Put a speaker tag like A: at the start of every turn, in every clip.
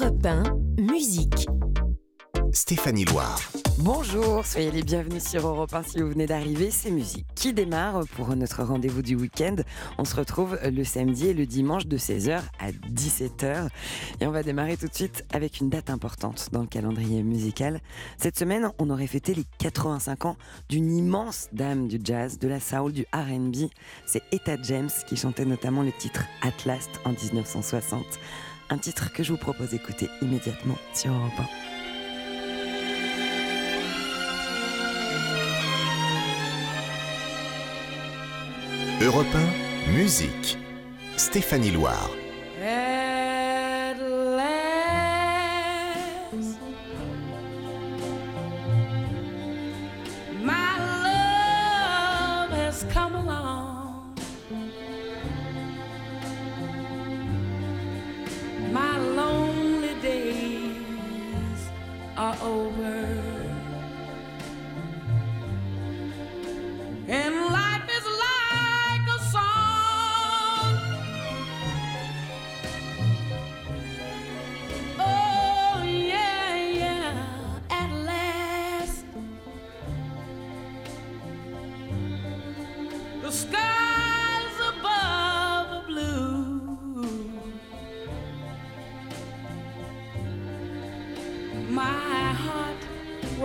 A: Europe 1, musique.
B: Stéphanie Loire.
C: Bonjour, soyez les bienvenus sur Europe 1 si vous venez d'arriver. C'est musique qui démarre pour notre rendez-vous du week-end. On se retrouve le samedi et le dimanche de 16h à 17h. Et on va démarrer tout de suite avec une date importante dans le calendrier musical. Cette semaine, on aurait fêté les 85 ans d'une immense dame du jazz, de la soul, du RB. C'est Etta James qui chantait notamment le titre At Last en 1960. Un titre que je vous propose d'écouter immédiatement sur Europe 1.
B: Europe 1, musique. Stéphanie Loire.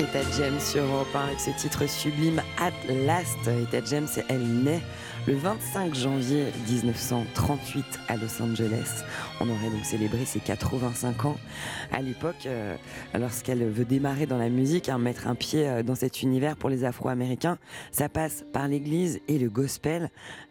C: Etta James Europe 1 avec ce titre sublime At Last. Etta James, elle naît le 25 janvier 1938 à Los Angeles. On aurait donc célébré ses 85 ans. À l'époque, euh, lorsqu'elle veut démarrer dans la musique, hein, mettre un pied euh, dans cet univers pour les Afro-Américains, ça passe par l'église et le gospel.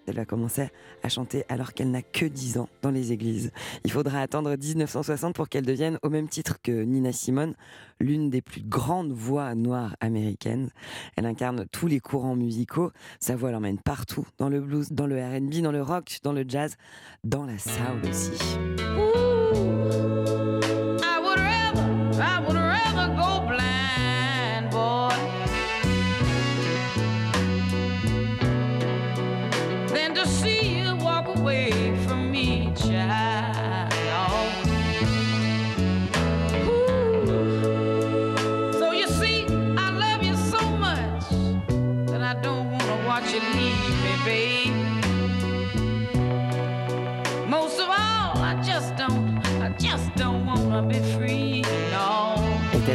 C: Elle va commencer à chanter alors qu'elle n'a que 10 ans dans les églises. Il faudra attendre 1960 pour qu'elle devienne, au même titre que Nina Simone, l'une des plus grandes voix noires américaines. Elle incarne tous les courants musicaux. Sa voix l'emmène partout, dans le blues, dans le RB, dans le rock, dans le jazz, dans la soul aussi.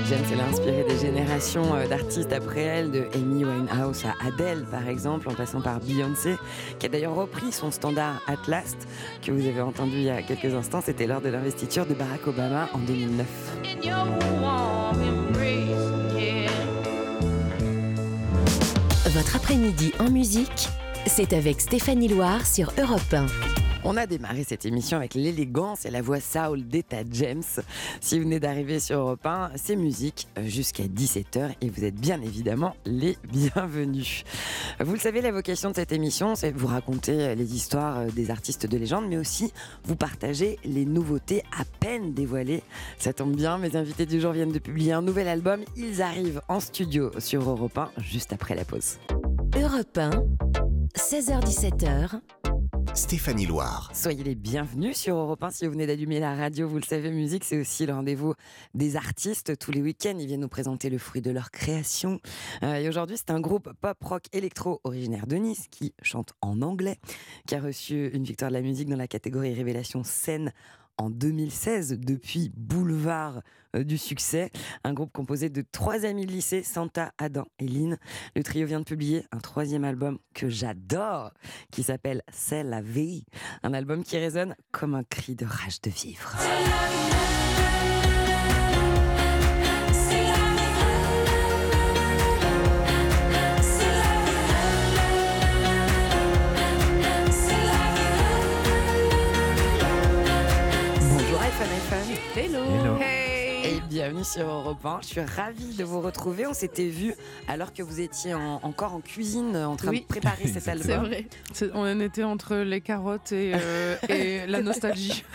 C: James, elle a inspiré des générations euh, d'artistes après elle, de Amy Winehouse à Adele par exemple, en passant par Beyoncé, qui a d'ailleurs repris son standard At Last, que vous avez entendu il y a quelques instants, c'était lors de l'investiture de Barack Obama en 2009.
D: In your warm embrace, yeah.
A: Votre après-midi en musique, c'est avec Stéphanie Loire sur Europe 1.
C: On a démarré cette émission avec l'élégance et la voix soul d'Etta James. Si vous venez d'arriver sur Europe 1, c'est musique euh, jusqu'à 17h et vous êtes bien évidemment les bienvenus. Vous le savez, la vocation de cette émission, c'est vous raconter les histoires euh, des artistes de légende, mais aussi vous partager les nouveautés à peine dévoilées. Ça tombe bien, mes invités du jour viennent de publier un nouvel album. Ils arrivent en studio sur Europe 1 juste après la pause.
A: Europe 1, 16h17h,
B: Stéphanie Loire.
C: Soyez les bienvenus sur Europe 1. Si vous venez d'allumer la radio, vous le savez, musique, c'est aussi le rendez-vous des artistes. Tous les week-ends, ils viennent nous présenter le fruit de leur création. Euh, et aujourd'hui, c'est un groupe pop-rock électro originaire de Nice qui chante en anglais, qui a reçu une victoire de la musique dans la catégorie Révélation scène en 2016 depuis Boulevard euh, du Succès, un groupe composé de trois amis de lycée, Santa, Adam et Lynn. Le trio vient de publier un troisième album que j'adore, qui s'appelle C'est la vie, un album qui résonne comme un cri de rage de vivre. Bonjour iPhone iPhone
E: Hello.
C: Et bienvenue sur Europe 1. Je suis ravie de vous retrouver. On s'était vu alors que vous étiez en- encore en cuisine en train
E: Oui.
C: de préparer cet
E: C'est
C: album.
E: vrai.
F: C'est- On était entre les carottes et, euh, et la nostalgie.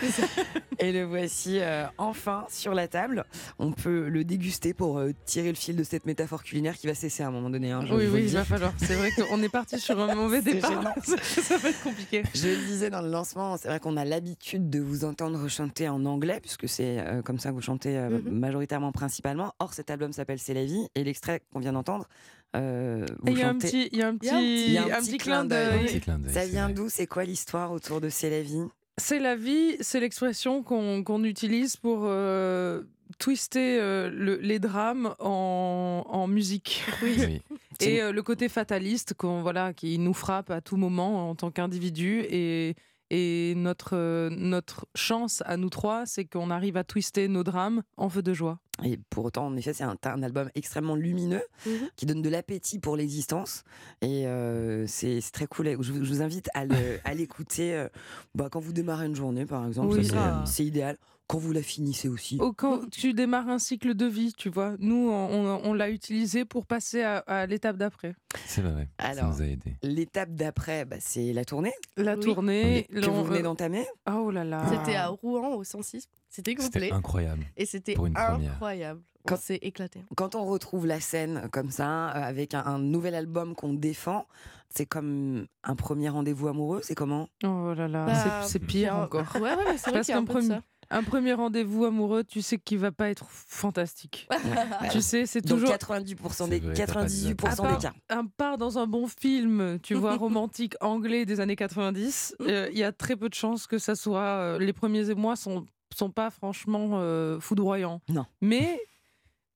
C: Et le voici euh, enfin sur la table. On peut le déguster pour euh, tirer le fil de cette métaphore culinaire qui va cesser à un moment donné. hein,
F: Oui, oui, il va falloir. C'est vrai qu'on est parti sur un mauvais départ. Ça va être compliqué.
C: Je le disais dans le lancement, c'est vrai qu'on a l'habitude de vous entendre chanter en anglais, puisque c'est comme ça que vous chantez
E: Mhm.
C: majoritairement, principalement. Or, cet album s'appelle C'est la vie, et l'extrait qu'on vient d'entendre, euh,
F: Il y a un
C: chantez-
F: petit, il y a un
E: Il y a un
F: petit,
C: Il y a un petit clin d'œil. Ça
G: c'est
C: vient d'où? C'est quoi l'histoire autour de C'est la vie?
F: C'est la vie, c'est l'expression qu'on utilise pour euh, twister euh, le- les drames en, en musique.
G: Oui.
F: Et euh, le côté fataliste qu'on voilà, qui nous frappe à tout moment en tant qu'individu. Et, et notre, euh, notre chance à nous trois, c'est qu'on arrive à twister nos drames en feu de joie.
C: Et pour autant, en effet, c'est un, un album extrêmement lumineux
E: Mhm.
C: qui donne de l'appétit pour l'existence. Et euh, c'est très cool. Je, vous- je vous invite à le- à l'écouter euh, bah, quand vous démarrez une journée, par exemple.
F: Oui.
C: C'est idéal. Quand vous la finissez aussi.
F: Oh, quand tu démarres un cycle de vie, tu vois, nous, on, on- on l'a utilisé pour passer à, à l'étape d'après.
G: C'est vrai. ça
C: Alors,
G: nous a aidé.
C: L'étape d'après, bah, c'est la tournée
F: La
E: Oui.
F: tournée.
C: que
F: l'on-
C: vous venez
F: euh,
C: d'entamer.
F: Oh là là.
E: C'était à Rouen au 106. C'était complet.
G: C'était incroyable.
E: Et c'était incroyable.
C: Quand-
E: s'est éclaté.
C: Quand on retrouve la scène comme ça, euh, avec un, un nouvel album qu'on défend, c'est comme un premier rendez-vous amoureux. C'est comment?
F: Oh là là.
E: Bah,
F: c'est- c'est pire encore.
E: Ouais, ouais, mais c'est vrai qu'il y a un peu de
F: premier-
E: ça.
F: Un premier rendez-vous amoureux, tu sais qu'il va pas être fantastique. tu sais, c'est
C: Dans
F: toujours.
C: 90% des
G: C'est vrai, t'as pas
C: 98%
F: À
C: des cas.
F: un part dans un bon film, tu vois, romantique anglais des années 90, euh, il y a très peu de chances que ça soit. euh, les premiers émois sont sont pas franchement euh, foudroyants.
C: Non.
F: Mais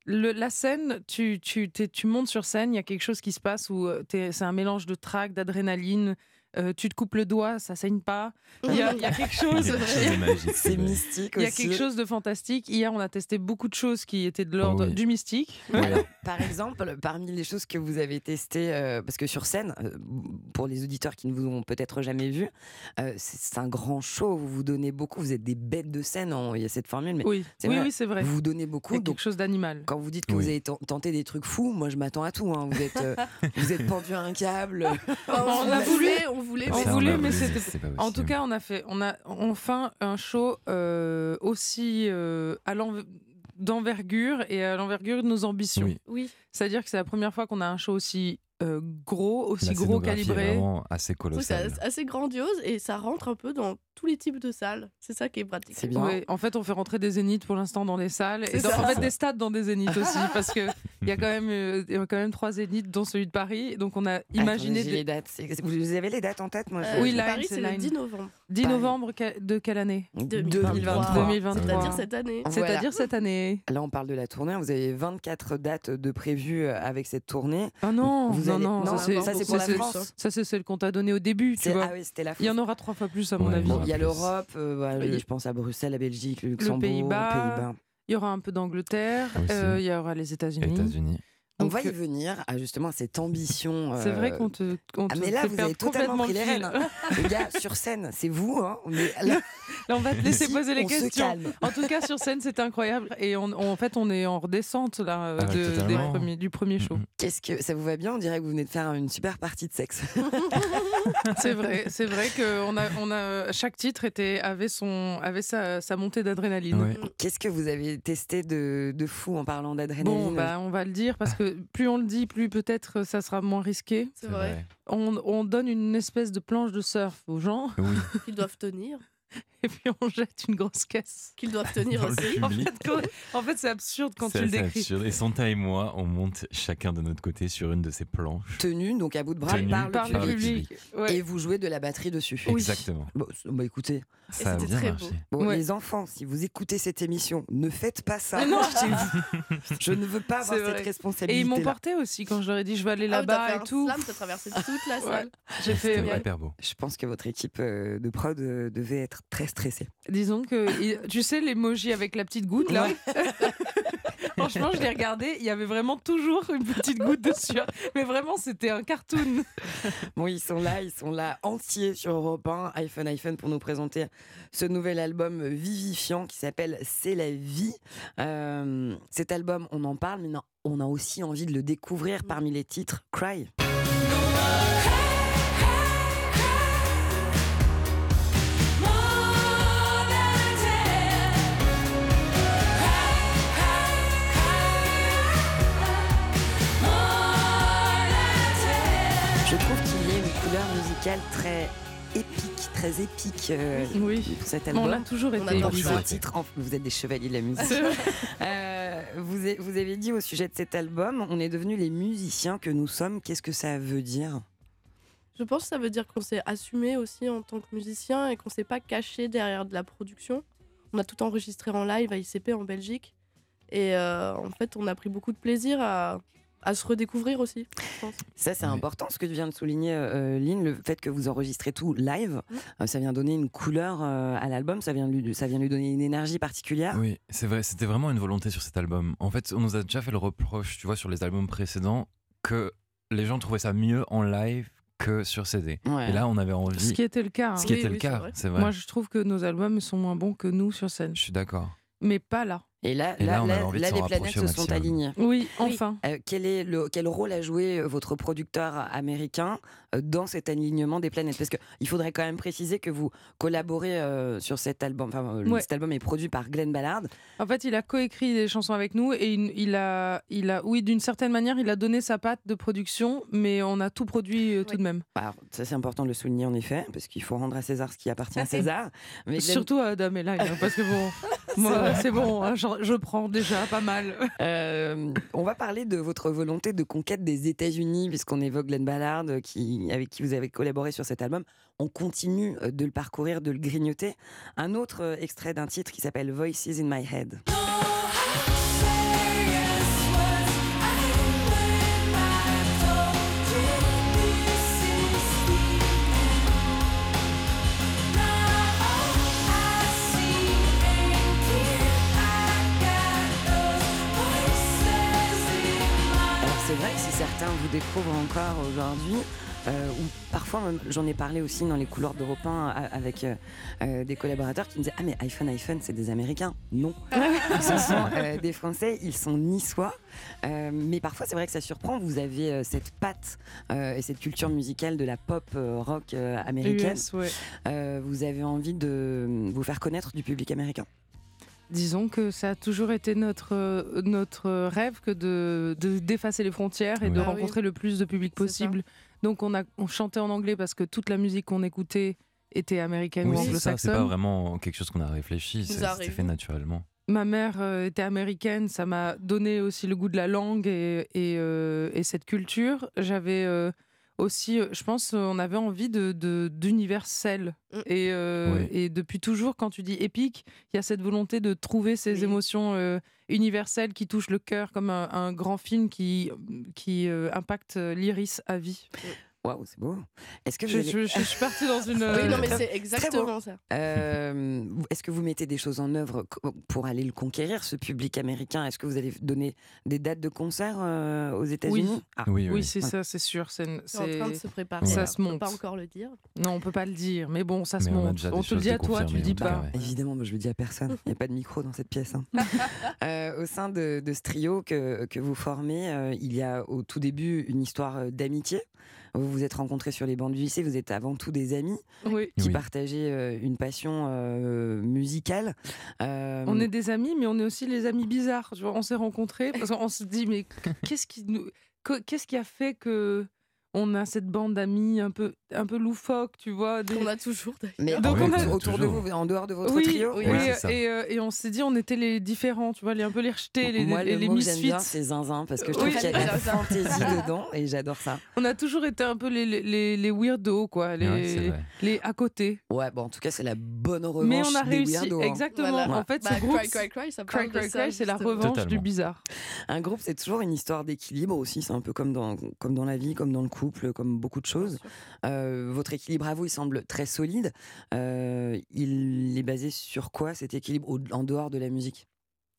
F: le- la scène, tu, tu, tu montes sur scène, il y a quelque chose qui se passe où c'est un mélange de trac, d'adrénaline. Euh, tu te coupes le doigt, ça saigne pas. Il y a, il y a quelque chose.
C: C'est mystique
F: Il y a quelque chose de fantastique. Hier, on a testé beaucoup de choses qui étaient de l'ordre
G: oui.
F: du mystique.
C: Alors, par exemple, parmi les choses que vous avez testées, euh, parce que sur scène, euh, pour les auditeurs qui ne vous ont peut-être jamais vu, euh, c'est un grand show. Vous vous donnez beaucoup. Vous êtes des bêtes de scène. en- Il y a cette formule, mais
F: Oui,
C: C'est
F: oui,
C: vrai.
F: oui, vrai.
C: vous vous donnez
F: Il y
C: beaucoup.
F: a
C: Donc,
F: quelque chose d'animal.
C: quand vous dites que
G: Oui.
C: vous avez ten- tenté des trucs fous, moi je m'attends à tout. hein. Vous êtes, euh, vous êtes pendu à un câble.
E: on
F: a voulu-
E: on voulait,
F: on voulait, mais c'était- En tout cas, on a fait, on a enfin un show euh, aussi euh, à l'env- d'envergure et à l'envergure de nos ambitions.
G: Oui.
E: Oui.
F: C'est-à-dire que c'est la première fois qu'on a un show aussi euh, gros, aussi
G: La
F: gros
G: scénographie est
F: calibré.
G: vraiment assez
E: Oui,
G: colossale.
E: c'est assez grandiose et ça rentre un peu dans tous les types de salles. C'est ça qui est pratique.
C: C'est bien.
F: Ouais, en fait, on fait rentrer des zéniths pour l'instant dans les salles et dans-
E: ça.
F: en fait des stades dans des zéniths aussi parce que il y a quand même euh, il y a quand même trois zéniths dont celui de Paris. Donc on a imaginé des-
C: les dates. Vous avez les dates en tête moi
E: Euh,
F: Oui,
E: de
F: Line,
E: Paris,
F: c'est
E: c'est le
F: Line.
E: 10 novembre
F: 10
C: Paris.
F: novembre de quelle année
C: 2023.
F: 2023.
E: C'est-à-dire cette année.
C: Voilà.
F: C'est-à-dire cette année.
C: Là, on parle de la tournée. Vous avez 24 dates de prévues euh, avec cette tournée.
F: Ah non,
C: Vous
F: non,
C: allez-
F: non,
C: non,
F: ça c'est
C: ça, c'est pour la
F: c'est-
C: France.
F: Ça c'est celle qu'on t'a donnée au début, tu vois.
C: Ah oui, c'était la
F: Il y en aura trois fois plus à mon
G: Ouais,
F: avis.
C: Il y a l'Europe, euh, je pense à Bruxelles, la Belgique, le Luxembourg,
F: Pays-Bas.
C: Pays-Bas.
F: Il y aura un peu d'Angleterre,
G: Aussi.
F: euh, il y aura les États-Unis.
G: États-Unis.
C: On
F: Donc,
C: va y
F: euh,
C: venir à justement à cette ambition.
F: C'est vrai qu'on te, qu'on
C: Ah mais là vous avez totalement
F: complètement
C: pris les
F: le
C: rênes. hein. Les gars sur scène, c'est vous. Hein. On est là,
F: Là, on va te laisser
C: ici,
F: poser les questions. En tout cas, sur scène, c'était incroyable. Et on, on- en fait, on est en redescente là,
G: Ah ouais,
F: de- des
G: totalement.
F: premiers- du premier show.
C: Qu'est-ce que ça vous va bien? On dirait que vous venez de faire une super partie de sexe.
F: C'est vrai, c'est vrai que on a, on a, chaque titre était, avait, son, avait sa, sa montée d'adrénaline.
G: Ouais.
C: Qu'est-ce que vous avez testé de, de fou en parlant d'adrénaline?
F: Bon, bah, on va le dire parce que plus on le dit, plus peut-être ça sera moins risqué.
E: C'est vrai.
F: On, on donne une espèce de planche de surf aux gens
G: Oui.
E: Qu'ils doivent tenir.
F: et puis on jette une grosse caisse.
E: Qu'ils doivent tenir aussi.
F: En
G: public.
F: fait, en fait, c'est absurde quand tu le décris.
G: absurde. Et Santa et moi, on monte chacun de notre côté sur une de ces planches.
C: Tenu, donc à bout de bras, par le
F: Par
C: public.
F: public. ouais.
C: Et vous jouez de la batterie dessus.
F: Oui.
G: Exactement.
C: Bon, bah, écoutez,
G: Ça a
E: c'était
G: bien
E: très
G: marché.
E: beau.
C: bon,
F: Ouais.
C: les enfants, si vous écoutez cette émission, ne faites pas ça.
F: Non.
C: Je ne veux pas avoir
F: C'est
C: cette
F: vrai.
C: responsabilité.
F: Et ils m'ont porté aussi quand je leur ai dit je vais aller
E: Ah
F: là-bas
E: fait
F: et tout.
E: slam, traversé toute la
F: Ouais.
E: salle.
F: J'ai fait.
G: C'était
F: ouais.
G: hyper beau.
C: Je pense que votre équipe euh, de prod euh, devait être très stressée.
F: Disons que tu sais l'emoji avec la petite goutte là. Franchement, je l'ai regardé, il y avait vraiment toujours une petite goutte de sueur. Mais vraiment, c'était un cartoon.
C: Bon, ils sont là, ils sont là entiers sur Europe 1, iPhone iPhone, pour nous présenter ce nouvel album vivifiant qui s'appelle C'est la vie. Euh, cet album, on en parle, mais non, on a aussi envie de le découvrir parmi les titres Cry. Couleur musicale très épique, très épique euh,
F: Oui.
C: cet
F: Mais on
C: album.
F: l'a toujours
E: On
F: été.
E: ça.
C: ce titre, vous êtes des chevaliers de la musique. Euh, vous, a- vous avez dit au sujet de cet album, on est devenus les musiciens que nous sommes. Qu'est-ce que ça veut dire?
E: Je pense que ça veut dire qu'on s'est assumé aussi en tant que musicien et qu'on s'est pas caché derrière de la production. On a tout enregistré en live à ICP en Belgique. Et euh, en fait, on a pris beaucoup de plaisir à, à se redécouvrir aussi, je pense.
C: Ça, c'est
G: Oui.
C: important ce que tu viens de souligner, euh, Lynn, le fait que vous enregistrez tout live. euh, ça vient donner une couleur euh, à l'album, ça, vient lui- ça vient lui donner une énergie particulière.
G: Oui, c'est vrai, c'était vraiment une volonté sur cet album. En fait, on nous a déjà fait le reproche, tu vois, sur les albums précédents, que les gens trouvaient ça mieux en live que sur CD.
C: Ouais.
G: Et là, on avait
F: Ce
G: envie.
F: qui était le cas. hein.
G: Ce qui
E: Oui,
G: était le
E: c'est
G: cas,
E: vrai.
G: c'est vrai.
F: Moi, je trouve que nos albums sont moins bons que nous sur scène.
G: Je suis d'accord.
F: Mais pas là.
C: Et là,
G: Et
C: là, les planètes se sont alignées.
F: Oui, enfin.
C: Euh, quel, est le, quel rôle a joué votre producteur américain euh, dans cet alignement des planètes Parce qu'il faudrait quand même préciser que vous collaborez euh, sur cet album. Enfin, euh,
F: Ouais.
C: cet album est produit par Glenn Ballard.
F: En fait, il a coécrit des chansons avec nous et il, il a, il a, oui, d'une certaine manière, il a donné sa patte de production, mais on a tout produit euh, tout de même.
C: Alors, ça, c'est important de le souligner en effet, parce qu'il faut rendre à César ce qui appartient à César. Mais Glenn-
F: Surtout à Adam et hein, parce que bon, moi, c'est bon, hein, je, je prends déjà pas mal.
C: Euh, on va parler de votre volonté de conquête des États-Unis, puisqu'on évoque Glenn Ballard, euh, avec qui vous avez collaboré sur cet album. On continue euh, de le parcourir, de le grignoter. Un autre euh, extrait d'un titre qui s'appelle Voices in My Head. Alors c'est vrai que si certains vous découvrent encore aujourd'hui, euh, ou parfois j'en ai parlé aussi dans les couloirs d'Europe 1 a- avec euh, euh, des collaborateurs qui me disaient Ah mais iPhone iPhone c'est des Américains. Non, ce sont euh, des Français, ils sont niçois. Euh, mais parfois c'est vrai que ça surprend, vous avez euh, cette patte euh, et cette culture musicale de la pop euh, rock euh, américaine.
F: US, ouais.
C: Euh, vous avez envie de vous faire connaître du public américain.
F: Disons que ça a toujours été notre, notre rêve que de, de d'effacer les frontières et de.
E: Ah oui.
F: rencontrer le plus de public
E: C'est ça.
F: possible. Donc on, a, on chantait en anglais parce que toute la musique qu'on écoutait était américaine
G: Oui,
F: ou
G: c'est ça, c'est
F: anglo-saxonne.
G: pas vraiment quelque chose qu'on a réfléchi, c'était fait naturellement.
F: Ma mère euh, était américaine, ça m'a donné aussi le goût de la langue et, et, euh, et cette culture. J'avais euh, aussi, euh, je pense, euh, on avait envie de, de- d'universel.
E: Mm.
F: Et, euh,
G: Oui.
F: et depuis toujours, quand tu dis épique, il y a cette volonté de trouver ces
E: Oui.
F: émotions euh, universelles qui touchent le cœur, comme un, un grand film qui, qui euh, impacte l'iris à vie.
C: Waouh, c'est beau. Est-ce que vous
F: Je,
C: allez-
F: je- je suis partie dans une.
E: Oui, non, mais
C: très-
E: c'est exactement ça.
C: Euh, Est-ce que vous mettez des choses en œuvre pour aller le conquérir, ce public américain? Est-ce que vous allez donner des dates de concert euh, aux États-Unis? Ah,
G: Oui,
F: Oui,
G: oui.
F: c'est ça, c'est sûr. C'est,
E: en train de se préparer.
F: Ça se
E: on peut
F: monte.
E: pas encore le dire.
F: Non, on peut pas le dire, mais bon, ça se
G: Mais on
F: monte. On te le dit à toi, tu le dis pas.
G: ouais.
C: Évidemment, moi, je le dis à personne. Il n'y a pas de micro dans cette pièce. hein. Euh, au sein de, de ce trio que, que vous formez, euh, il y a au tout début une histoire euh, d'amitié. Vous vous êtes rencontrés sur les bancs du lycée, vous êtes avant tout des amis
F: Oui.
C: qui
G: Oui.
C: partageaient euh, une passion euh, musicale. Euh,
F: On est des amis, mais on est aussi les amis bizarres. Tu vois, on s'est rencontrés parce qu'on se dit, mais qu'est-ce qui nous, que- qu'est-ce qui a fait que on a cette bande d'amis un peu, un peu loufoque, tu vois des-
E: On a toujours.
C: Mais
F: Donc,
C: en-
F: on a-
C: autour de vous, en dehors de votre
F: oui,
C: trio
F: oui,
G: Ouais,
F: et, euh, et on s'est dit, on était les différents, tu vois, les un peu les rejetés, les,
C: Moi,
F: les,
C: le
F: les
C: mot que j'aime
F: misfits.
C: bien, c'est zinzin, parce que je
F: Oui.
C: trouve qu'il y a de la fantaisie dedans, et j'adore ça.
F: On a toujours été un peu les, les, les, les weirdos, quoi, les,
G: Ouais,
F: à côté.
C: Ouais, bon, en tout cas, c'est la bonne revanche
F: Mais on a
C: des
F: réussi,
C: weirdos, hein.
F: exactement.
E: Voilà.
F: En fait,
E: Bah,
F: ce groupe,
E: Cry Cry Cry, ça
F: Cry
E: parle de
F: Cry
E: ça,
F: Cry, c'est la revanche du bizarre.
C: Un groupe, c'est toujours une histoire d'équilibre aussi. C'est un peu comme dans, comme dans la vie, comme dans le couple, comme beaucoup de choses. Euh, votre équilibre à vous, il semble très solide. Euh, il est basé sur quoi cet équilibre au- en dehors de la musique?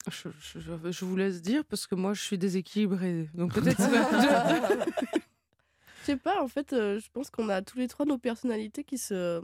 F: Je, je- je- je vous laisse dire parce que moi je suis déséquilibrée. Donc peut-être
E: Je sais pas, en fait, euh, je pense qu'on a tous les trois nos personnalités qui se.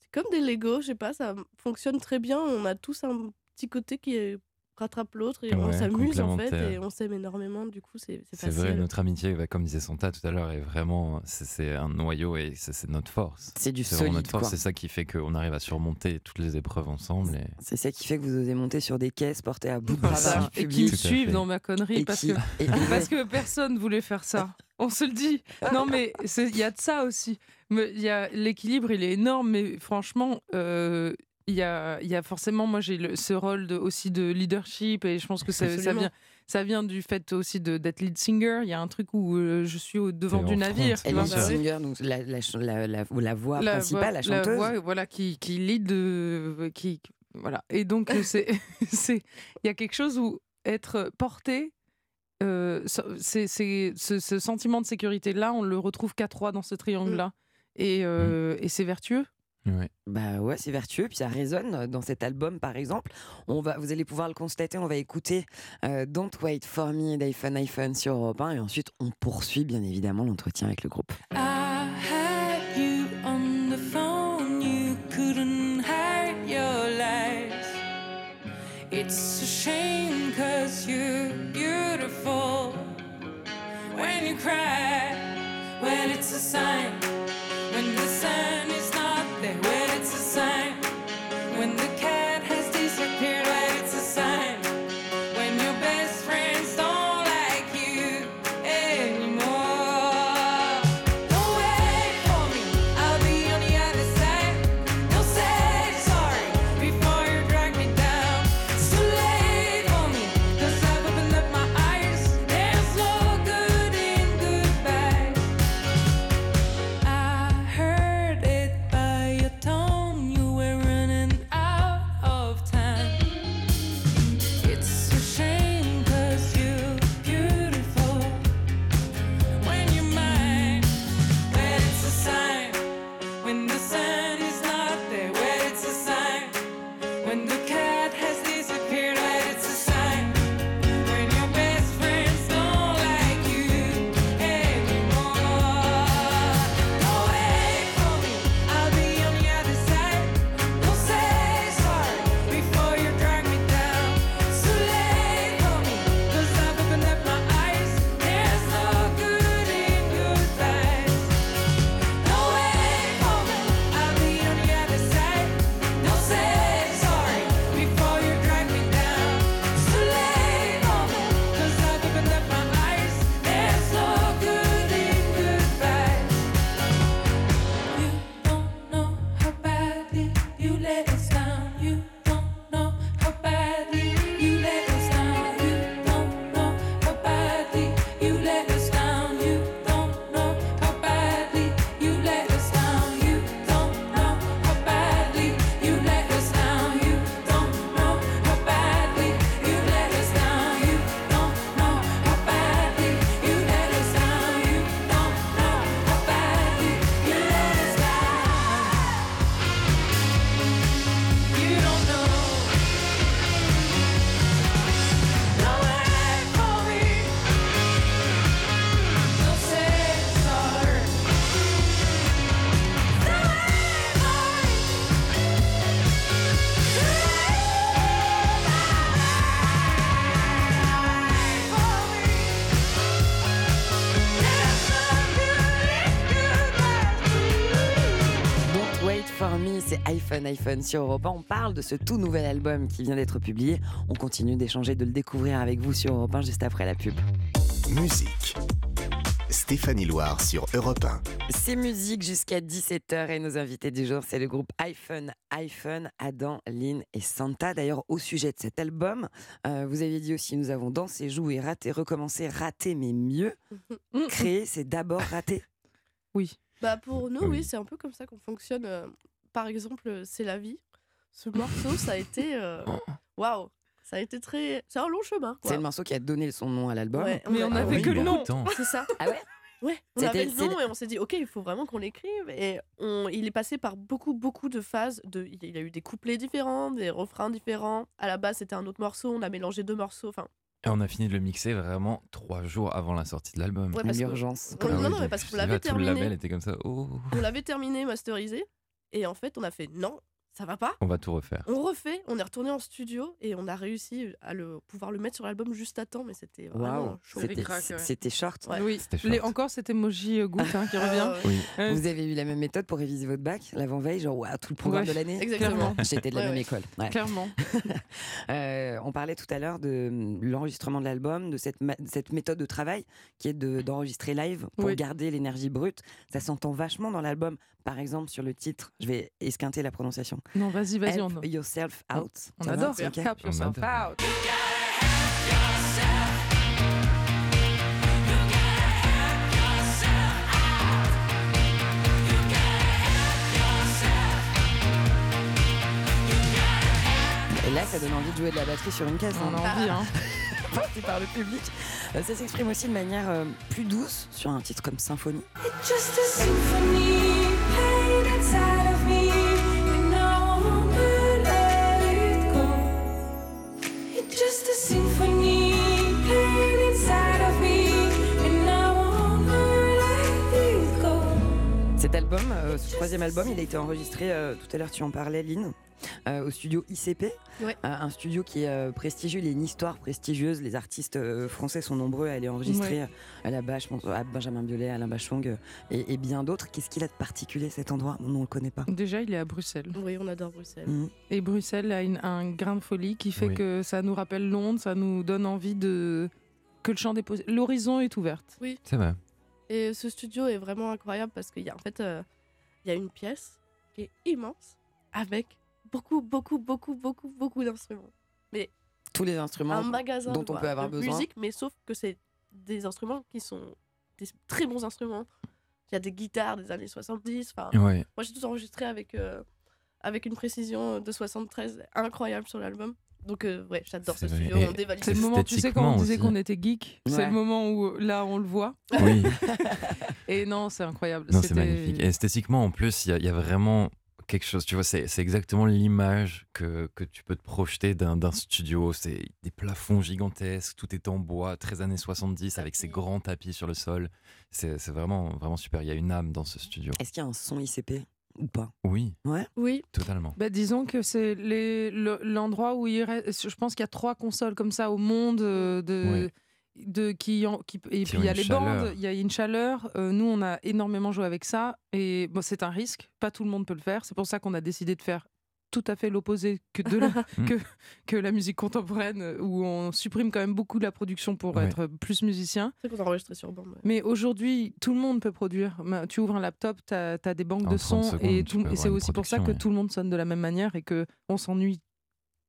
E: C'est comme des Lego, je sais pas, ça fonctionne très bien. On a tous un petit côté qui est- rattrape l'autre et on s'amuse en fait et on s'aime énormément. Du coup, c'est c'est
G: vrai, notre amitié, bah, comme disait Santa tout à l'heure, est vraiment, c'est- un noyau et c'est notre force.
C: C'est du solide,
G: notre force, c'est ça qui fait qu'on arrive à surmonter toutes les épreuves ensemble. Et...
C: C'est ça qui fait que vous osez monter sur des caisses, porter à bout de bras
F: et qui suivent dans ma connerie
C: et
F: parce
C: qui-
F: que parce que personne voulait faire ça. On se le dit. Non mais il y a de ça aussi. Mais il y a l'équilibre, il est énorme, mais franchement. euh, il y, a, il y a forcément, moi j'ai ce rôle de, aussi de leadership et je pense que ça, vient, ça vient du fait aussi d'être lead singer. Il y a un truc où euh, je suis au devant du navire.
G: front,
C: Et
F: tu
C: le
F: vois,
G: c'est ça.
C: singer, donc la, la, la, la- la voix
F: la
C: principale,
F: voix-
C: la chanteuse.
F: voix, voilà, qui, qui lead, euh, qui, voilà. Et donc, euh, c'est, c'est, il y a quelque chose où être porté, euh, c'est, ce, ce sentiment de sécurité-là, on le retrouve qu'à trois dans ce triangle-là. Et, euh, et c'est vertueux.
G: Ouais.
C: Bah ouais, c'est vertueux, puis ça résonne dans cet album par exemple. On va, vous allez pouvoir le constater, on va écouter euh, Don't Wait For Me d'iPhone iPhone sur Europe 1 et ensuite on poursuit bien évidemment l'entretien avec le groupe.
H: I had you on the phone, you couldn't hide your lies. It's a shame cause you're beautiful. When you cry, well, it's a sign.
C: iPhone, sur Europe 1. On parle de ce tout nouvel album qui vient d'être publié. On continue d'échanger, de le découvrir avec vous sur Europe 1 juste après la pub.
B: Musique. Stéphanie Loire sur Europe 1.
C: C'est musique jusqu'à 17h et nos invités du jour, c'est le groupe iPhone, iPhone, Adam, Lynn et Santa. D'ailleurs, au sujet de cet album, euh, vous avez dit aussi, nous avons dansé, joué, raté, recommencé, raté, mais mieux. Créer, c'est d'abord rater.
F: Oui.
E: Bah pour nous,
G: Oui.
E: oui, c'est un peu comme ça qu'on fonctionne. Par exemple, euh, C'est la vie. Ce morceau, ça a été. euh, Waouh! Ça a été très. C'est un long chemin.
C: C'est le morceau qui a donné son nom à l'album.
E: Ouais,
F: Mais on
E: a-
F: avait
G: oui,
F: que le
G: a
F: nom.
G: beaucoup de temps.
E: C'est ça.
C: Ah ouais?
E: Ouais, on avait le nom et on s'est dit, ok, il faut vraiment qu'on l'écrive. Et on, il est passé par beaucoup, beaucoup de phases. De, il y a eu des couplets différents, des refrains différents. À la base, c'était un autre morceau. On a mélangé deux morceaux. Enfin,
G: Et on a fini de le mixer vraiment trois jours avant la sortie de l'album.
E: ouais, que-
C: L'urgence.
E: Ouais,
G: Ah
E: non, non, mais parce qu'on l'avait
G: Tout le label
E: terminé.
G: était comme ça. Oh,
E: on l'avait terminé, masterisé. Et en fait, on a fait non, ça va pas?
G: on va tout refaire.
E: On refait, on est retourné en studio et on a réussi à le, pouvoir le mettre sur l'album juste à temps, mais c'était vraiment chaud.
C: c'était
F: ouais.
C: short.
E: Ouais.
F: Oui.
G: C'était
F: Les,
G: short.
F: encore cet emoji euh, goutte hein, qui
E: Ah,
F: revient.
G: Oui,
F: Euh,
C: Vous avez eu la même méthode pour réviser votre bac l'avant-veille, genre waouh, tout le programme
F: Ouais,
C: de l'année?
E: Exactement.
C: J'étais de la
E: Ouais,
C: même
E: ouais.
C: école. ouais.
F: Clairement.
C: Euh, on parlait tout à l'heure de hum, l'enregistrement de l'album, de cette, méthode de travail qui est de- d'enregistrer live pour
F: Oui.
C: garder l'énergie brute. Ça s'entend vachement dans l'album. Par exemple, sur le titre, je vais esquinter la prononciation.
F: Non, vas-y, vas-y. On,
C: Help yourself out.
F: on adore.
C: c'est ok
F: Help
G: On
F: yourself
G: adore.
F: out.
C: Et là, ça donne envie de jouer de la batterie sur une caisse.
F: On
C: hein.
F: a envie, hein.
C: porté par le public. Euh, ça s'exprime aussi de manière euh, plus douce sur un titre comme Symphonie.
H: Just a symphony
C: Cet album, euh, ce troisième album, il a été enregistré, euh, tout à l'heure tu en parlais, Lynn, euh, au studio ICP.
E: Ouais.
C: Euh, un studio qui est euh, prestigieux, il a une histoire prestigieuse. Les artistes euh, français sont nombreux à aller enregistrer euh, à la pense à Benjamin Biolay, Alain Bachung euh, et, et bien d'autres. Qu'est-ce qu'il a de particulier cet endroit? Nous, on ne le connaît pas.
F: Déjà, il est à Bruxelles.
E: Oui, on adore Bruxelles.
C: Mhm.
F: Et Bruxelles a une- un grain de folie qui fait
G: Oui.
F: que ça nous rappelle Londres, ça nous donne envie de que le champ des l'horizon est ouverte.
G: c'est vrai.
E: Et ce studio est vraiment incroyable parce qu'il y a en fait euh, il y a une pièce qui est immense avec beaucoup, beaucoup, beaucoup, beaucoup, beaucoup d'instruments.
C: Tous les instruments.
E: Un magasin
C: dont
E: de,
C: on peut avoir
E: de
C: besoin.
E: musique, mais sauf que c'est des instruments qui sont des très bons instruments. Il y a des guitares des années 70. Enfin,
G: Ouais.
E: moi, j'ai tout enregistré avec, euh, avec une précision de 73 incroyable sur l'album. Donc, euh, ouais, j'adore ce studio.
G: Et
E: On dévalise.
F: C'est le moment, tu sais, quand on disait qu'on était geek, c'est le moment où là on le voit.
G: Oui.
F: Et non, c'est incroyable.
G: Non, c'est magnifique. Et esthétiquement, en plus, il y, a- il y a vraiment quelque chose, tu vois, c'est exactement l'image que, que tu peux te projeter d'un d'un studio. C'est des plafonds gigantesques, tout est en bois, 13 années 70, avec ces grands tapis sur le sol. C'est c'est vraiment, vraiment super. Il y a une âme dans ce studio.
C: Est-ce qu'il y a un son ICP ou pas
G: Oui,
E: Oui,
G: totalement.
F: Bah, disons que c'est le- l'endroit où il reste. Je pense qu'il y a trois consoles comme ça au monde euh, de. De, qui, en- qui, et
G: Qui
F: puis il y a les
G: chaleur.
F: bandes, il y a une chaleur. Euh, nous, on a énormément joué avec ça. Et bon, c'est un risque. Pas tout le monde peut le faire. C'est pour ça qu'on a décidé de faire tout à fait l'opposé que, de la,
G: Mm.
F: que, que la musique contemporaine, euh, où on supprime quand même beaucoup de la production pour
G: Ouais.
F: être plus musicien.
E: c'est qu'on a enregistré sur bande. ouais.
F: Mais aujourd'hui, tout le monde peut produire. Tu ouvres un laptop, tu as, des banques
G: En
F: de
G: 30
F: sons et, c'est aussi pour ça que tout le monde sonne de la même manière et que on s'ennuie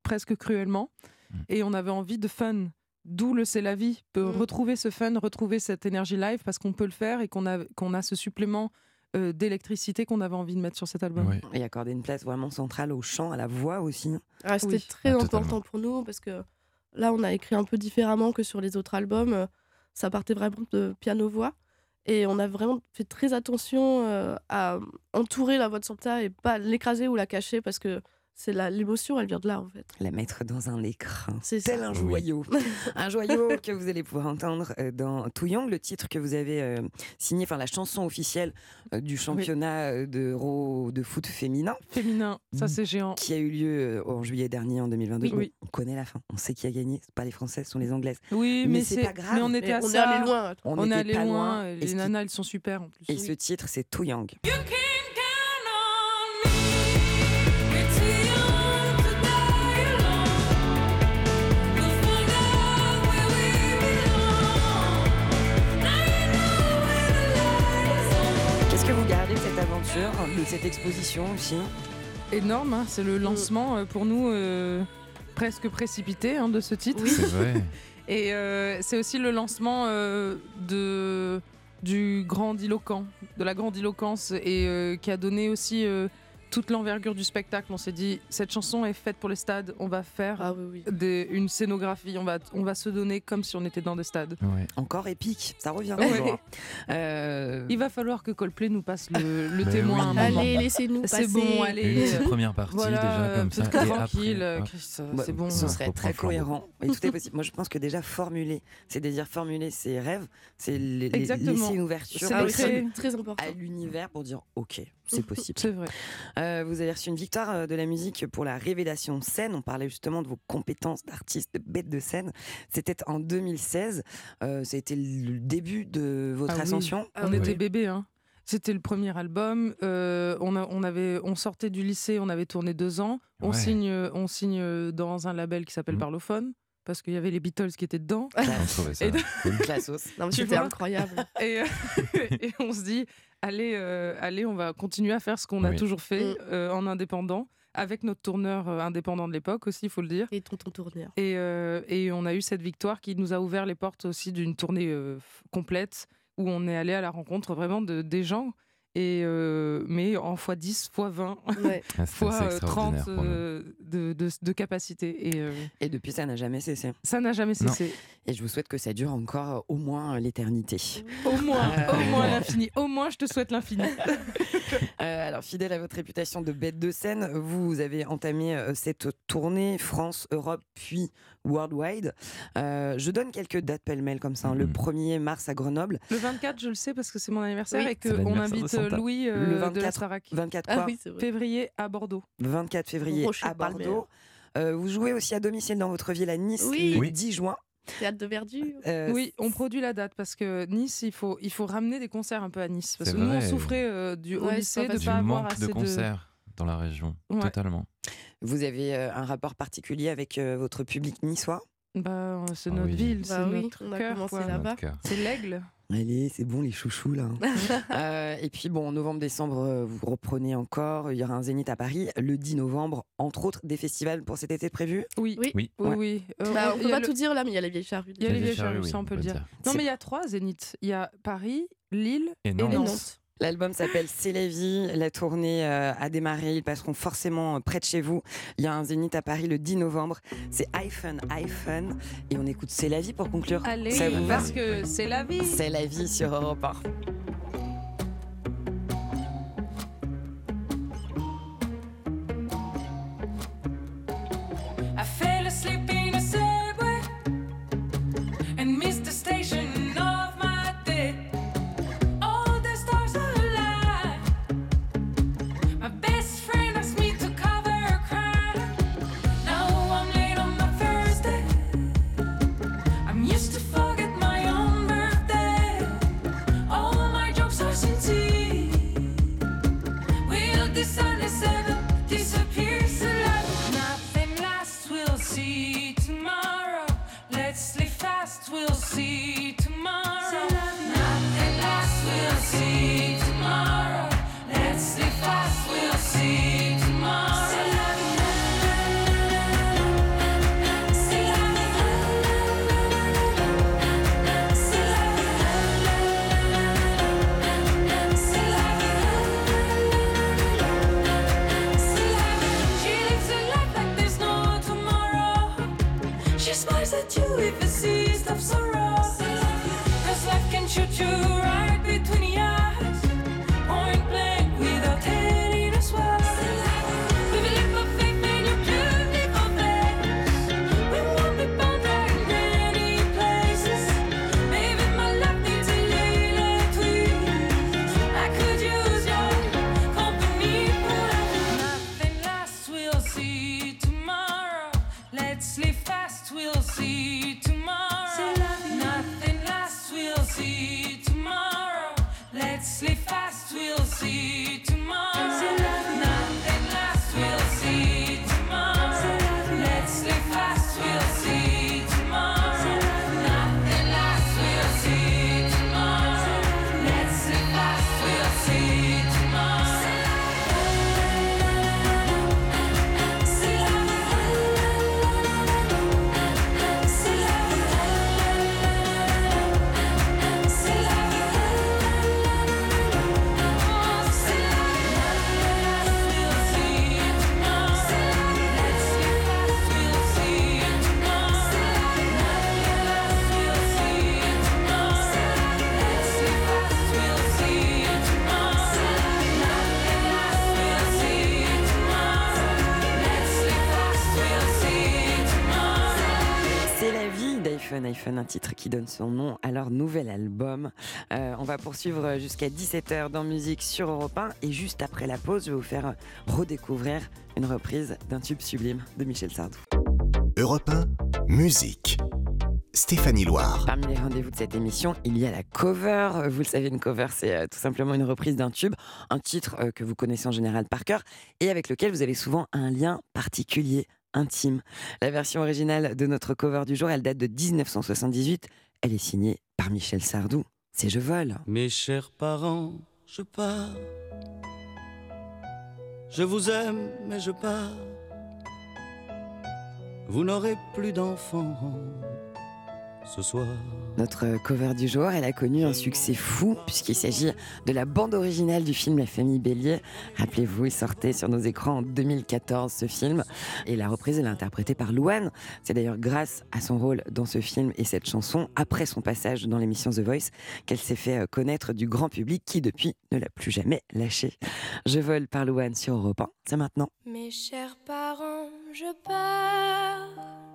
F: presque cruellement.
G: Mm.
F: Et on avait envie de fun. D'où le C'est la vie, peut
E: Mm.
F: retrouver ce fun, retrouver cette énergie live parce qu'on peut le faire et qu'on a, qu'on a ce supplément euh, d'électricité qu'on avait envie de mettre sur cet album.
C: Et accorder une place vraiment centrale au chant, à la voix aussi.
E: Ah, C'était
F: Oui.
E: très
G: Ah,
E: important pour nous parce que là, on a écrit un peu différemment que sur les autres albums. Euh, Ça partait vraiment de piano-voix. Et on a vraiment fait très attention euh, à entourer la voix de Santa et pas l'écraser ou la cacher parce que c'est la- l'émotion, elle vient de là en fait.
C: La mettre dans un écrin.
E: C'est
C: Tel
E: ça.
C: un
G: Oui.
C: joyau. un joyau que vous allez pouvoir entendre euh, dans Too Young, le titre que vous avez euh, signé, enfin la chanson officielle euh, du championnat d'Euro de foot féminin
F: Féminin, ça c'est géant.
C: qui a eu lieu en juillet dernier en 2022.
F: Oui.
C: On connaît la fin, on sait qui a gagné. C'est pas les Françaises, ce sont les Anglaises.
F: Oui,
C: Mais
F: mais,
C: c'est pas grave.
F: Mais on était à
E: on
F: ça.
E: allé loin.
C: On,
F: On est
C: était
F: allé
C: pas
F: loin. Les nanas, elles sont super en plus.
C: et ce titre, c'est Too Young.
H: You can
C: cette exposition aussi.
F: Énorme, hein, c'est le lancement euh, pour nous euh, presque précipité hein, de ce titre.
G: C'est vrai.
F: Et euh, c'est aussi le lancement euh, de, du grandiloquent, de la grandiloquence, et euh, qui a donné aussi euh, toute l'envergure du spectacle. On s'est dit, cette chanson est faite pour les stades, on va faire
E: Ah oui, oui.
F: des- une scénographie, on va, on va se donner comme si on était dans des stades.
G: Ouais.
C: Encore épique, ça revient
F: Ouais.
C: Euh,
F: Il va falloir que Coldplay nous passe le, le
G: Mais
F: témoin.
G: oui.
E: Allez, laissez-nous passer.
F: C'est bon, allez.
G: Une petite première partie
F: Voilà,
G: déjà comme ça.
F: tranquille,
G: après,
F: euh. Chris,
C: bah,
F: c'est bon.
C: Ce serait très cohérent et tout est possible. Moi, je pense que déjà formuler, c'est déjà formuler ses rêves, c'est laisser une ouverture
E: Ah
F: très-
E: très important.
C: à l'univers pour dire OK, c'est possible.
F: C'est vrai.
C: Euh, vous avez reçu une victoire euh, de la musique pour la révélation scène. On parlait justement de vos compétences d'artiste, de bête de scène. C'était en 2016. Euh, été le début de votre
F: Ah oui.
C: ascension.
E: Ah
F: on
E: oui.
F: était bébé, hein. C'était le premier album. euh, on, a- on avait, on sortait du lycée, on avait tourné deux ans. On
G: Ouais.
F: signe, on signe dans un label qui s'appelle
G: Mhm.
F: Parlophone parce qu'il y avait les Beatles qui étaient dedans.
G: On trouvait ça
F: Et de-.
C: Classos.
E: Non, mais c'était incroyable.
F: et, euh, et on se dit, allez, euh, allez, on va continuer à faire ce qu'on a toujours fait
E: Mm.
F: euh, en indépendant, avec notre tourneur euh, indépendant de l'époque aussi, il faut le dire.
E: Et tonton tourneur.
F: Et, euh, et on a eu cette victoire qui nous a ouvert les portes aussi d'une tournée euh, complète où on est allé à la rencontre vraiment de, des gens. Et euh, mais en x 10, x 20,
E: Ouais.
G: Ah,
F: fois
G: assez
F: euh, 30
G: extraordinaire pour nous.
F: euh, de, de- de capacité. Et euh,
C: Et depuis, ça n'a jamais cessé.
F: ça n'a jamais
G: Non.
F: cessé.
C: Et je vous souhaite que ça dure encore euh, au moins euh, l'éternité.
F: Au moins,
C: Euh,
F: au moins l'infini. Au moins, je te souhaite l'infini.
C: Euh, alors, fidèle à votre réputation de bête de scène, vous avez entamé euh, cette tournée France, Europe, puis Worldwide. Euh, je donne quelques dates pêle-mêle comme ça. hein. Le
G: Mhm.
C: 1er mars à Grenoble,
F: Le 24, je le sais parce que c'est mon anniversaire
E: Oui.
F: et qu'on invite Louis euh,
C: Le
F: de la
C: 24.
F: Starac.
C: 24
E: Ah oui.
F: Février à Bordeaux.
C: 24 février
E: Rocher
C: à. Bordeaux. Euh, vous jouez aussi à domicile dans votre ville à Nice
E: Oui.
C: le
G: Oui.
C: 10 juin.
E: Théâtre de verdure.
C: Euh,
F: Oui, on produit la date parce que Nice, il faut, il faut ramener des concerts un peu à Nice. Parce que nous, on souffrait euh, du, au
E: Ouais,
F: lycée de
E: pas
G: Du
F: pas avoir
G: manque
F: assez
G: de concerts dans la région.
F: Ouais.
G: Totalement.
C: Vous avez euh, un rapport particulier avec euh, votre public niçois?
F: Bah, c'est
G: Ah
F: notre
G: oui.
F: ville,
E: Bah
F: c'est
E: oui.
F: Notre cœur. C'est l'aigle.
C: Allez, c'est bon les chouchous là. Euh, et puis bon, en novembre-décembre, euh, vous reprenez encore. Il y aura un zénith à Paris le 10 novembre, entre autres des festivals pour cet été prévu.
F: Oui,
E: Oui.
G: Oui.
F: oui,
C: Ouais.
F: oui. Euh,
E: Bah, on peut
F: a
E: pas
F: le-
E: tout dire là, mais il y a les vieilles charrues.
F: Il y a les vieilles
G: charrues,
F: charrues,
G: oui,
F: ça on peut le dire.
G: dire.
F: Non, mais il y a trois zéniths. Il y a Paris, Lille
G: Et
F: et
G: Nantes.
C: L'album s'appelle C'est la vie. La tournée euh, a démarré. Ils passeront forcément euh, près de chez vous. Il y a un zénith à Paris le 10 novembre. C'est iPhone, iPhone. Et on écoute C'est la vie pour conclure.
F: Allez,
C: Ça vous va
F: parce que c'est la vie.
C: C'est la vie sur Europe 1. Un titre qui donne son nom à leur nouvel album. Euh, on va poursuivre jusqu'à 17h dans musique sur Europe 1 et juste après la pause, je vais vous faire redécouvrir une reprise d'un tube sublime de Michel Sardou.
B: Europe 1, musique. Stéphanie Loire.
C: Parmi les rendez-vous de cette émission, il y a la cover. Vous le savez, une cover, c'est euh, tout simplement une reprise d'un tube, un titre euh, que vous connaissez en général par cœur et avec lequel vous avez souvent un lien particulier, intime. La version originale de notre cover du jour, elle date de 1978. Elle est signée par Michel Sardou. C'est Je vole.
I: Mes chers parents, je pars. Je vous aime, mais je pars. Vous n'aurez plus d'enfants ce soir.
C: Notre cover du jour, elle a connu un succès fou puisqu'il s'agit de la bande originale du film La famille Bélier. Rappelez-vous, il sortait sur nos écrans en 2014 ce film et la reprise elle est interprétée par Louane. C'est d'ailleurs grâce à son rôle dans ce film et cette chanson, après son passage dans l'émission The Voice, qu'elle s'est fait euh, connaître du grand public qui depuis ne l'a plus jamais lâché. Je vole par Louane sur Europe 1, c'est maintenant.
J: Mes chers parents, je pars.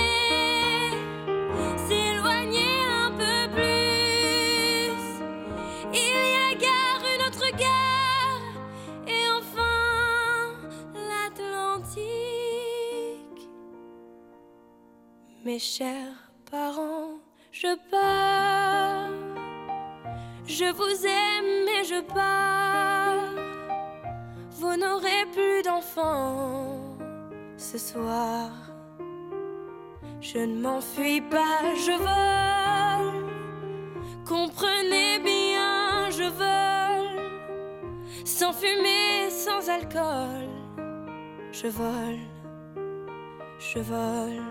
J: Il y a gare, une autre gare, et enfin l'Atlantique. Mes chers parents, je pars. Je vous aime et je pars. Vous n'aurez plus d'enfants ce soir. Je ne m'enfuis pas, je vole. Comprenez bien, je vole. Sans fumée, sans alcool. Je vole, je vole.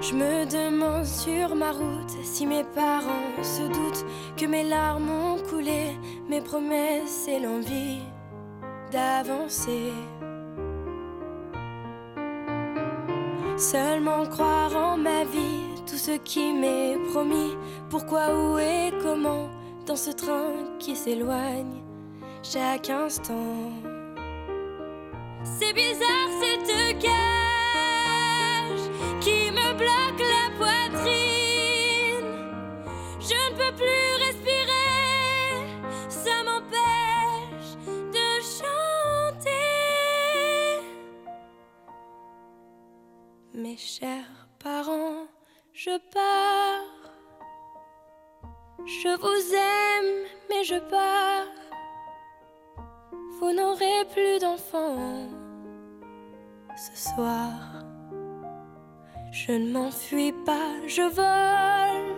J: Je me demande sur ma route si mes parents se doutent que mes larmes ont coulé, mes promesses et l'envie d'avancer. Seulement croire en ma vie, tout ce qui m'est promis. Pourquoi, où et comment, dans ce train qui s'éloigne chaque instant. C'est bizarre cette cage qui me bloque la poitrine. Je ne peux plus respirer, ça m'empêche de chanter. Mes chers parents, je pars. Je vous aime, mais je pars. Vous n'aurez plus d'enfants ce soir. Je ne m'enfuis pas, je vole.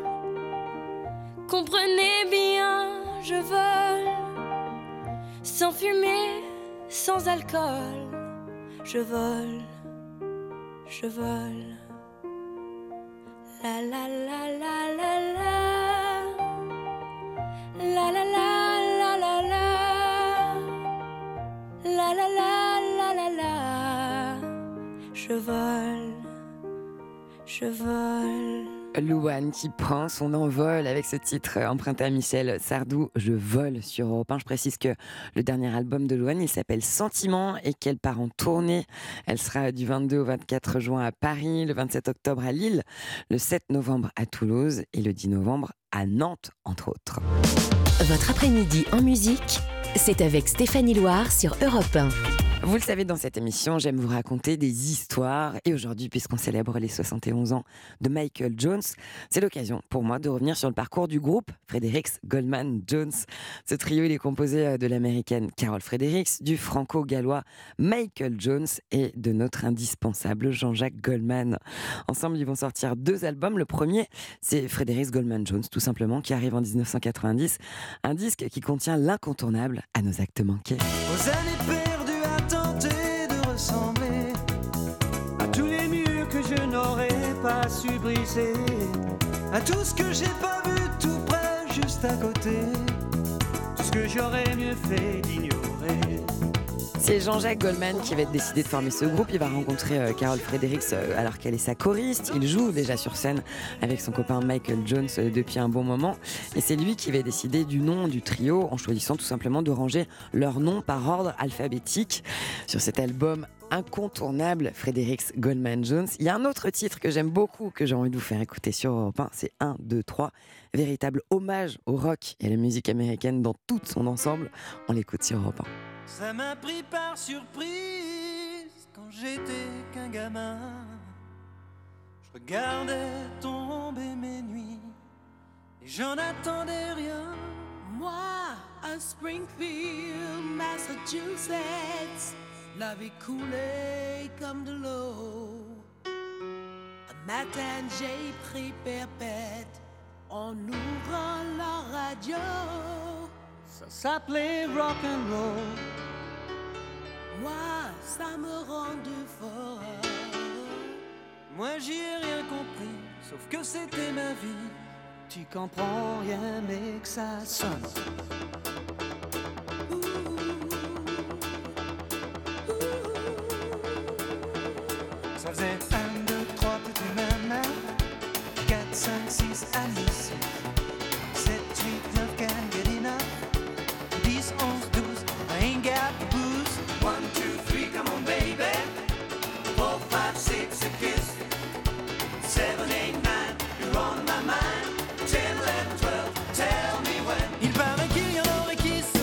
J: Comprenez bien, je vole. Sans fumée, sans alcool, je vole je vole. La la la la la la. Je vole. Je vole.
C: Louane qui prend son envol avec ce titre emprunté à Michel Sardou, Je vole sur Europe 1. Je précise que le dernier album de Louane, il s'appelle Sentiment et qu'elle part en tournée. Elle sera du 22 au 24 juin à Paris, le 27 octobre à Lille, le 7 novembre à Toulouse et le 10 novembre à Nantes, entre autres.
A: Votre après-midi en musique, c'est avec Stéphanie Loire sur Europe 1.
C: Vous le savez, dans cette émission, j'aime vous raconter des histoires. Et aujourd'hui, puisqu'on célèbre les 71 ans de Michael Jones, c'est l'occasion pour moi de revenir sur le parcours du groupe Fredericks Goldman Jones. Ce trio, il est composé euh, de l'américaine Carol Fredericks, du franco-gallois Michael Jones et de notre indispensable Jean-Jacques Goldman. Ensemble, ils vont sortir deux albums. Le premier, c'est Fredericks Goldman Jones, tout simplement, qui arrive en 1990. Un disque qui contient l'incontournable à nos actes manqués.
K: Aux années
C: C'est Jean-Jacques Goldman qui va être décidé de former ce groupe. Il va rencontrer euh, Carol Fredericks euh, alors qu'elle est sa choriste. Il joue déjà sur scène avec son copain Michael Jones euh, depuis un bon moment. Et c'est lui qui va décider du nom du trio en choisissant tout simplement de ranger leur nom par ordre alphabétique. Sur cet album incontournable, Fredericks Goldman Jones, il y a un autre titre que j'aime beaucoup, que j'ai envie de vous faire écouter sur Europe 1. C'est 1, 2, 3. Véritable hommage au rock et à la musique américaine dans tout son ensemble. On l'écoute sur Europe 1.
K: Ça m'a pris par surprise quand j'étais qu'un gamin. Je regardais tomber mes nuits et j'en attendais rien.
L: Moi, à Springfield, Massachusetts, la vie coulait comme de l'eau. Un matin, j'ai pris perpète en ouvrant la radio.
K: Ça s'appelait rock and roll.
L: Moi, ça me rendait fort.
K: Moi j'y ai rien compris, sauf que c'était ma vie. Tu comprends rien mais que ça sonne. Faisait 1, 2, 3, petit maman 4, 5, 6, allez, 6 7, 8, 9, can't get enough 10, 11, 12, I ain't got the booze 1, 2, 3, come on baby. 4, 5, 6, a kiss. 7, 8, 9, you're on my mind. 10, 11, 12, tell me when. Il paraît qu'il y en aurait qui se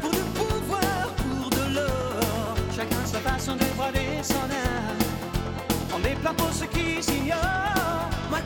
K: Pour du pouvoir, pour de l'or. Chacun sa façon de âme On est plein pour ceux qui s'ignorent
L: Moi,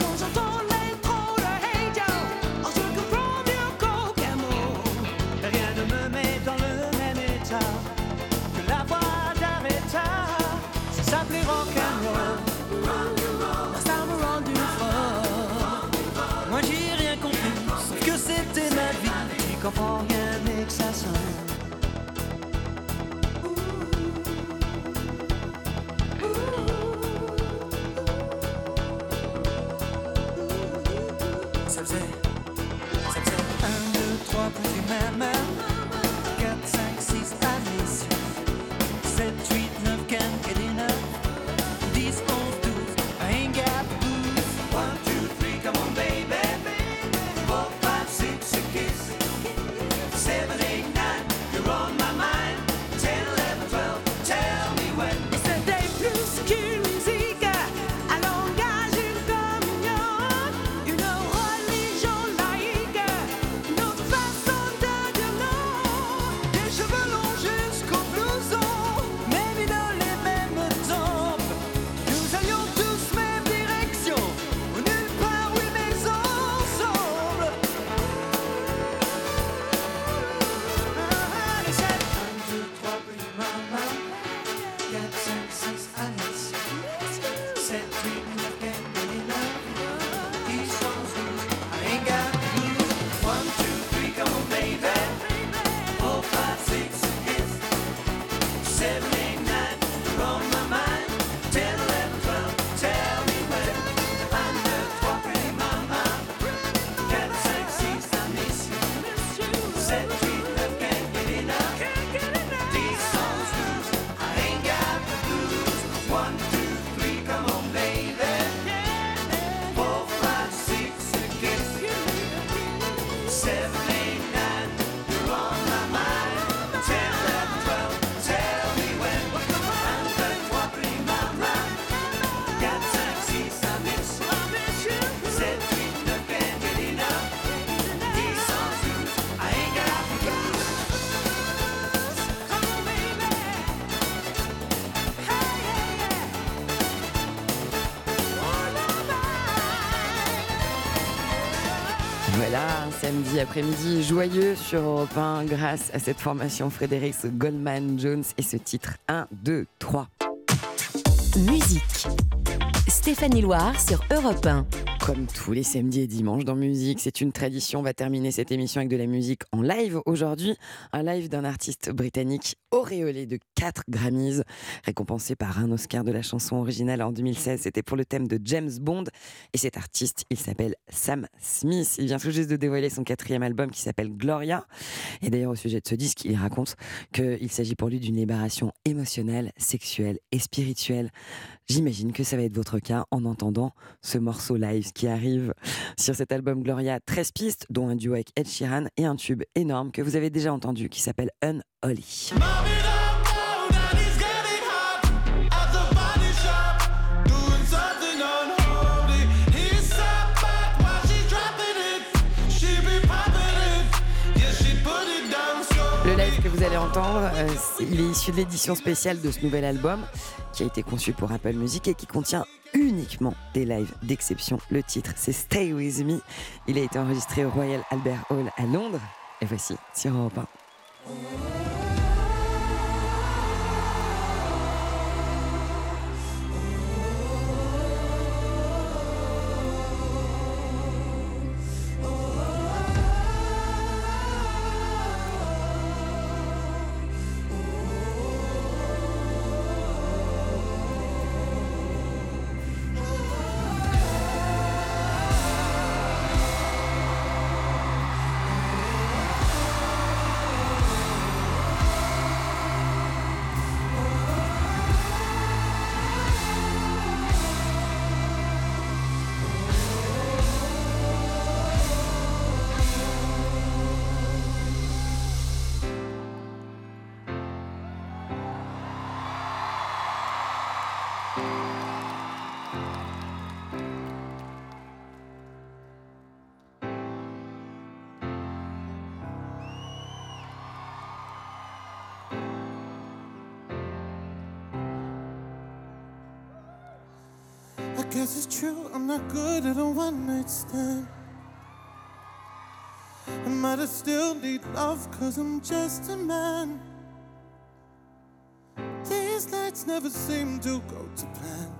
C: samedi après-midi joyeux sur Europe 1 grâce à cette formation Frédéric Goldman Jones et ce titre 1, 2, 3.
A: Musique. Stéphanie Loire sur Europe 1.
C: Comme tous les samedis et dimanches dans musique, c'est une tradition. On va terminer cette émission avec de la musique en live aujourd'hui. Un live d'un artiste britannique auréolé de 4 Grammys, récompensé par un Oscar de la chanson originale en 2016. C'était pour le thème de James Bond. Et cet artiste, il s'appelle Sam Smith. Il vient tout juste de dévoiler son quatrième album qui s'appelle Gloria. Et d'ailleurs, au sujet de ce disque, il raconte qu'il s'agit pour lui d'une libération émotionnelle, sexuelle et spirituelle. J'imagine que ça va être votre cas en entendant ce morceau live qui arrive sur cet album Gloria. 13 pistes, dont un duo avec Ed Sheeran et un tube énorme que vous avez déjà entendu qui s'appelle Unholy. Euh, il est issu de l'édition spéciale de ce nouvel album qui a été conçu pour Apple Music et qui contient uniquement des lives d'exception. Le titre, c'est Stay With Me. Il a été enregistré au Royal Albert Hall à Londres. Et voici sur Europe 1.
M: Guess it's true, I'm not good at a one night stand. I might have still need love, cause I'm just a man. These nights never seem to go to plan.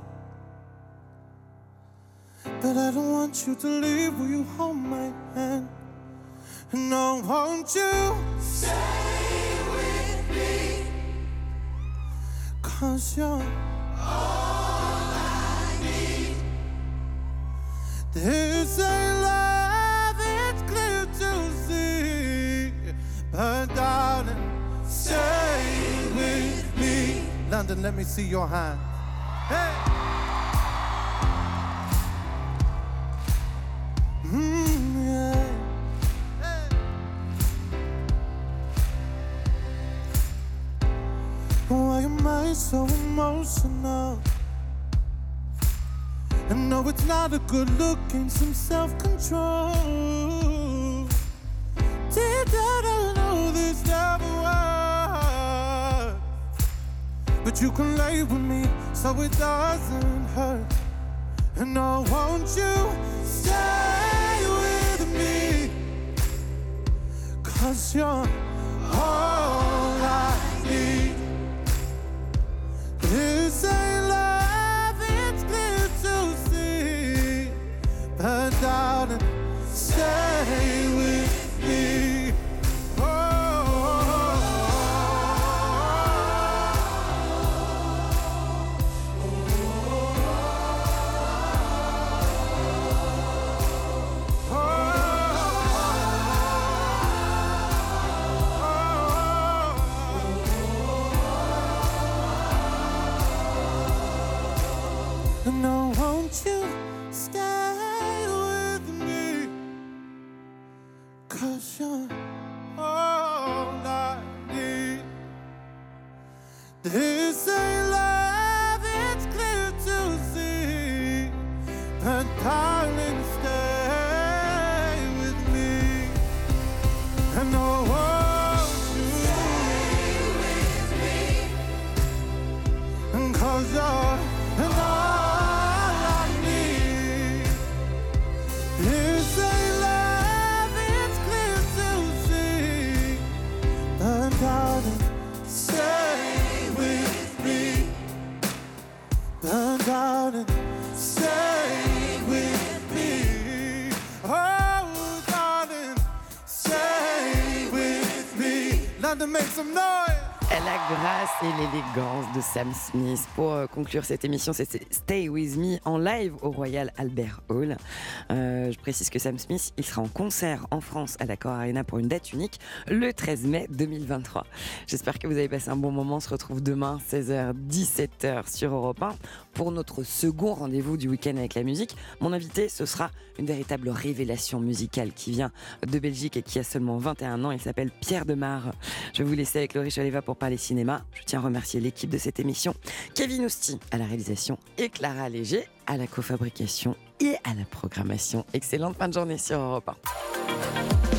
M: But I don't want you to leave, will you hold my hand? No, won't you stay with me? Cause you're This ain't love, it's clear to see. But darling, stay with me. London, let me see your hand. Hey! Mm. Why am I so emotional? Not a good look, and some self control. Did I know this never was? But you can lay with me so it doesn't hurt. And I want you stay with me. Cause you're
C: de Sam Smith. Pour euh, conclure cette émission, c'est Stay With Me en live au Royal Albert Hall. Euh, je précise que Sam Smith, il sera en concert en France à l'Accor Arena pour une date unique le 13 mai 2023. J'espère que vous avez passé un bon moment. On se retrouve demain 16h, 17h sur Europe 1 pour notre second rendez-vous du week-end avec la musique. Mon invité, ce sera une véritable révélation musicale qui vient de Belgique et qui a seulement 21 ans. Il s'appelle Pierre Demar. Je vais vous laisser avec Laurie Chaleva pour parler cinéma. Je tiens à remercier l'équipe de cette émission, Kevin Ousti à la réalisation et Clara Léger à la cofabrication et à la programmation. Excellente fin de journée sur Europe 1.